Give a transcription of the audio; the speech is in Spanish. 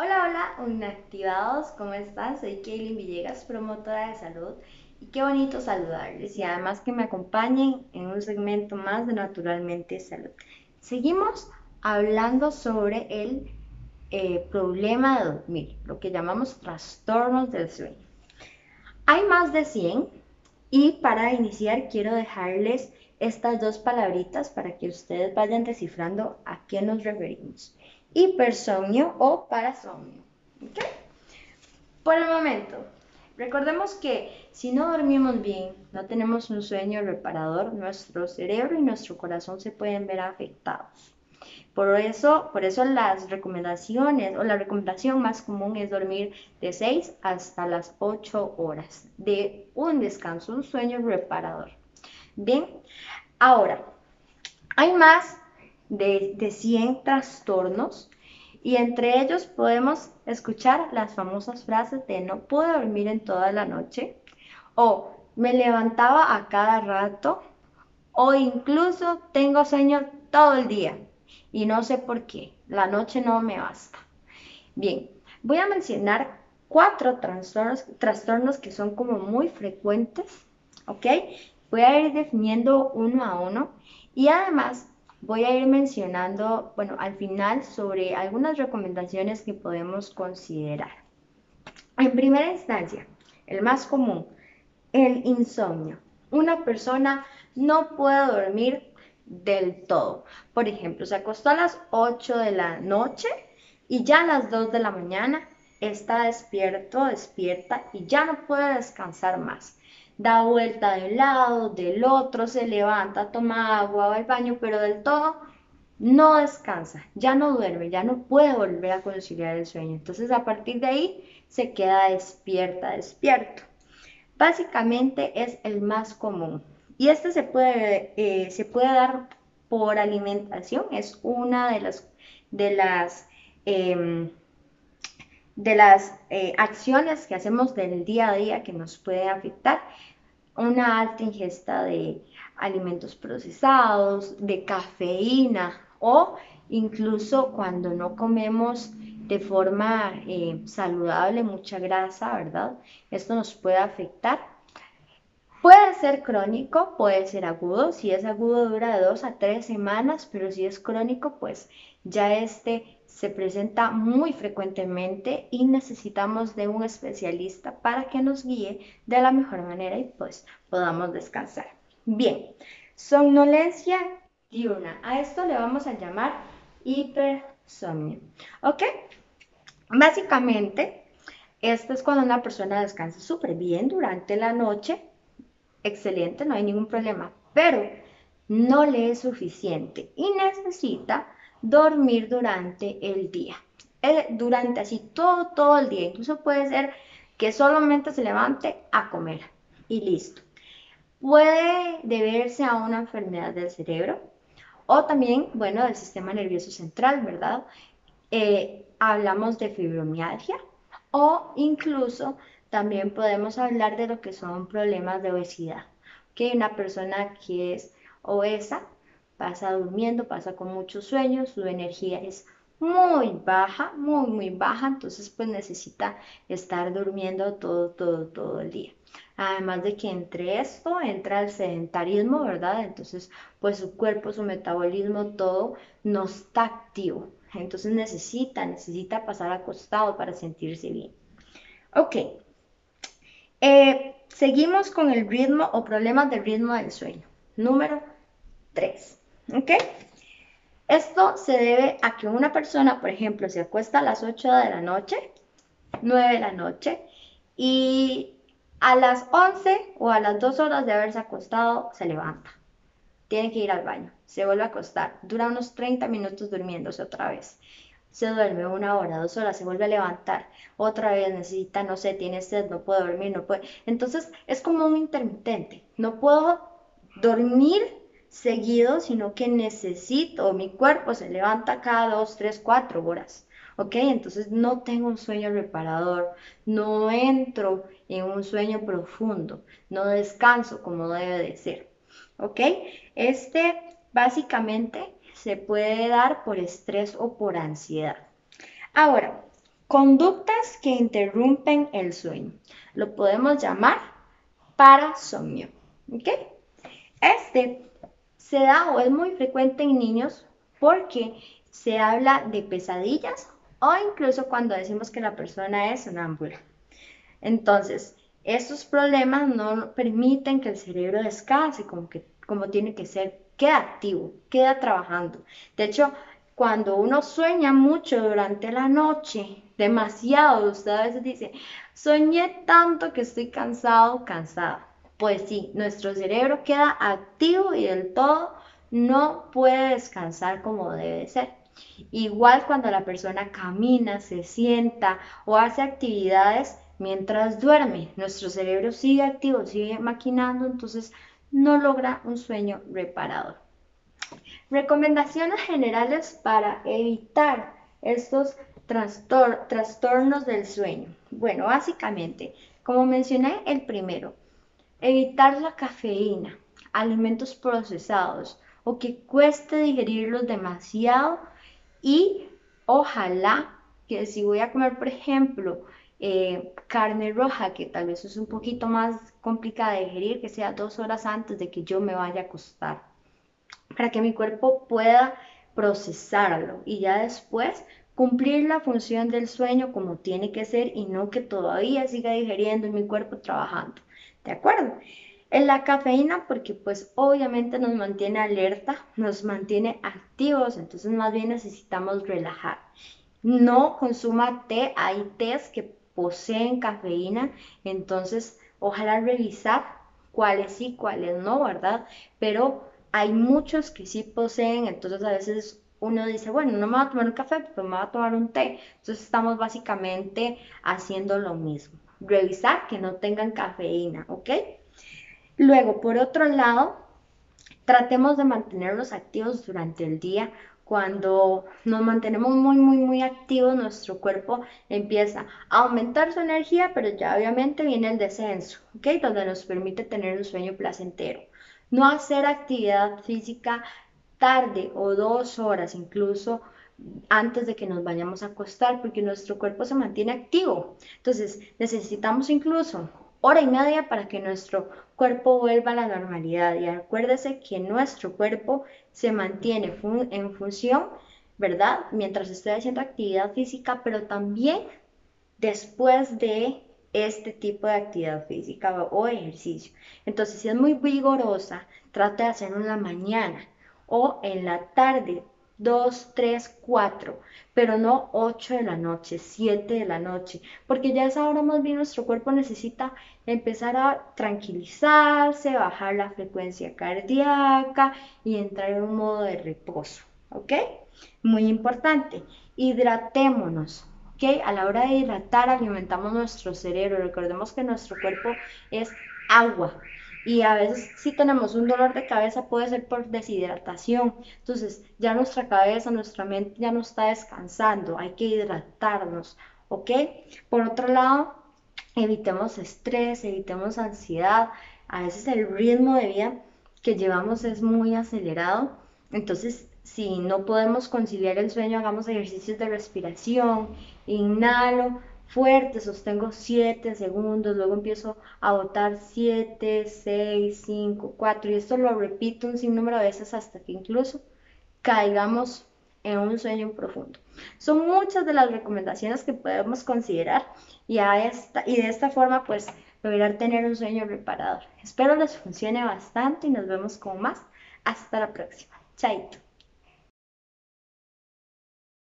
Hola, hola, inactivados, ¿cómo están? Soy Kaylin Villegas, promotora de salud, y qué bonito saludarles y además que me acompañen en un segmento más de Naturalmente Salud. Seguimos hablando sobre el eh, problema de dormir, lo que llamamos trastornos del sueño. Hay más de 100 y para iniciar quiero dejarles estas dos palabritas para que ustedes vayan descifrando a qué nos referimos. Hipersomnio o parasomnio. Por el momento, recordemos que si no dormimos bien, no tenemos un sueño reparador, nuestro cerebro y nuestro corazón se pueden ver afectados. Por eso, por eso las recomendaciones o la recomendación más común es dormir de 6 hasta las 8 horas de un descanso, un sueño reparador. Bien, ahora, hay más de, de 100 trastornos y entre ellos podemos escuchar las famosas frases de no puedo dormir en toda la noche o me levantaba a cada rato o incluso tengo sueño todo el día y no sé por qué, la noche no me basta. Bien, voy a mencionar cuatro trastornos, trastornos que son como muy frecuentes, ¿ok? Voy a ir definiendo uno a uno y además voy a ir mencionando, bueno, al final sobre algunas recomendaciones que podemos considerar. En primera instancia, el más común, el insomnio. Una persona no puede dormir del todo. Por ejemplo, se acostó a las 8 de la noche y ya a las 2 de la mañana está despierto, despierta y ya no puede descansar más. Da vuelta de un lado, del otro, se levanta, toma agua, va al baño, pero del todo no descansa, ya no duerme, ya no puede volver a conciliar el sueño. Entonces a partir de ahí se queda despierta, despierto. Básicamente es el más común. Y este se puede, eh, se puede dar por alimentación, es una de las, de las, em, de las eh, acciones que hacemos del día a día que nos puede afectar. Una alta ingesta de alimentos procesados, de cafeína o incluso cuando no comemos de forma eh, saludable mucha grasa, ¿verdad? Esto nos puede afectar ser crónico, puede ser agudo. Si es agudo dura de dos a tres semanas, pero si es crónico, pues ya este se presenta muy frecuentemente y necesitamos de un especialista para que nos guíe de la mejor manera y pues podamos descansar. Bien, somnolencia diurna. A esto le vamos a llamar hipersomnio. ¿Ok? Básicamente, esto es cuando una persona descansa súper bien durante la noche excelente, no hay ningún problema, pero no le es suficiente y necesita dormir durante el día. Eh, durante así todo, todo el día. Incluso puede ser que solamente se levante a comer y listo. Puede deberse a una enfermedad del cerebro o también, bueno, del sistema nervioso central, ¿verdad? Eh, hablamos de fibromialgia o incluso también podemos hablar de lo que son problemas de obesidad. Que una persona que es obesa pasa durmiendo, pasa con muchos sueños, su energía es muy baja, muy, muy baja, entonces pues necesita estar durmiendo todo, todo, todo el día. Además de que entre esto entra el sedentarismo, ¿verdad? Entonces pues su cuerpo, su metabolismo, todo no está activo. Entonces necesita, necesita pasar acostado para sentirse bien. Ok, eh, seguimos con el ritmo o problemas del ritmo del sueño. Número 3. ¿Ok? Esto se debe a que una persona, por ejemplo, se acuesta a las 8 de la noche, 9 de la noche, y a las 11 o a las 2 horas de haberse acostado se levanta. Tiene que ir al baño, se vuelve a acostar, dura unos 30 minutos durmiéndose otra vez se duerme una hora, dos horas, se vuelve a levantar, otra vez necesita, no sé, tiene sed, no puede dormir, no puede. Entonces es como un intermitente. No puedo dormir seguido, sino que necesito, mi cuerpo se levanta cada dos, tres, cuatro horas. ¿Ok? Entonces no tengo un sueño reparador, no entro en un sueño profundo, no descanso como debe de ser. ¿Ok? Este básicamente se puede dar por estrés o por ansiedad. Ahora, Conductas que interrumpen el sueño. Lo podemos llamar parasomnio. ¿Ok? Este se da o es muy frecuente en niños porque se habla de pesadillas o incluso cuando decimos que la persona es sonámbula. Entonces, estos problemas no permiten que el cerebro descanse como, que, como tiene que ser, queda activo, queda trabajando. De hecho, cuando uno sueña mucho durante la noche, demasiado, usted a veces dice, soñé tanto que estoy cansado, cansada. Pues sí, nuestro cerebro queda activo y del todo no puede descansar como debe ser. Igual cuando la persona camina, se sienta o hace actividades mientras duerme, nuestro cerebro sigue activo, sigue maquinando, entonces no logra un sueño reparador. Recomendaciones generales para evitar estos trastornos del sueño. Bueno, básicamente, como mencioné el primero, evitar la cafeína, alimentos procesados o que cueste digerirlos demasiado y ojalá que si voy a comer, por ejemplo, eh, carne roja, que tal vez es un poquito más complicada de digerir, que sea dos horas antes de que yo me vaya a acostar, para que mi cuerpo pueda procesarlo y ya después cumplir la función del sueño como tiene que ser y no que todavía siga digeriendo y mi cuerpo trabajando. ¿De acuerdo? En la cafeína porque pues obviamente nos mantiene alerta, nos mantiene activos, entonces más bien necesitamos relajar. No consuma té, hay tés que poseen cafeína, entonces ojalá revisar cuáles sí, cuáles no, ¿verdad? Pero hay muchos que sí poseen, entonces a veces uno dice, bueno, no me voy a tomar un café, pero me voy a tomar un té. Entonces estamos básicamente haciendo lo mismo. Revisar que no tengan cafeína, ¿ok? Luego, por otro lado, tratemos de mantenerlos activos durante el día. Cuando nos mantenemos muy, muy, muy activos, nuestro cuerpo empieza a aumentar su energía, pero ya obviamente viene el descenso, ¿ok? Donde nos permite tener un sueño placentero. No hacer actividad física tarde o dos horas incluso antes de que nos vayamos a acostar, porque nuestro cuerpo se mantiene activo. Entonces, necesitamos incluso hora y media para que nuestro cuerpo vuelva a la normalidad. Y acuérdese que nuestro cuerpo se mantiene en función, ¿verdad? Mientras estoy haciendo actividad física, pero también después de este tipo de actividad física o ejercicio. Entonces, si es muy vigorosa, trate de hacerlo en la mañana o en la tarde 2, 3, 4, pero no 8 de la noche, 7 de la noche, porque ya es ahora más bien nuestro cuerpo necesita empezar a tranquilizarse, bajar la frecuencia cardíaca y entrar en un modo de reposo, ¿ok? Muy importante, hidratémonos, ¿ok? A la hora de hidratar alimentamos nuestro cerebro, recordemos que nuestro cuerpo es agua, y a veces si tenemos un dolor de cabeza puede ser por deshidratación. Entonces ya nuestra cabeza, nuestra mente ya no está descansando, hay que hidratarnos, ¿ok? Por otro lado, evitemos estrés, evitemos ansiedad. A veces el ritmo de vida que llevamos es muy acelerado. Entonces, si no podemos conciliar el sueño, hagamos ejercicios de respiración, inhalo, fuerte, sostengo 7 segundos, luego empiezo a botar 7, 6, 5, 4 y esto lo repito un sinnúmero de veces hasta que incluso caigamos en un sueño profundo. Son muchas de las recomendaciones que podemos considerar y, esta, y de esta forma pues lograr tener un sueño reparador. Espero les funcione bastante y nos vemos con más. Hasta la próxima. Chaito.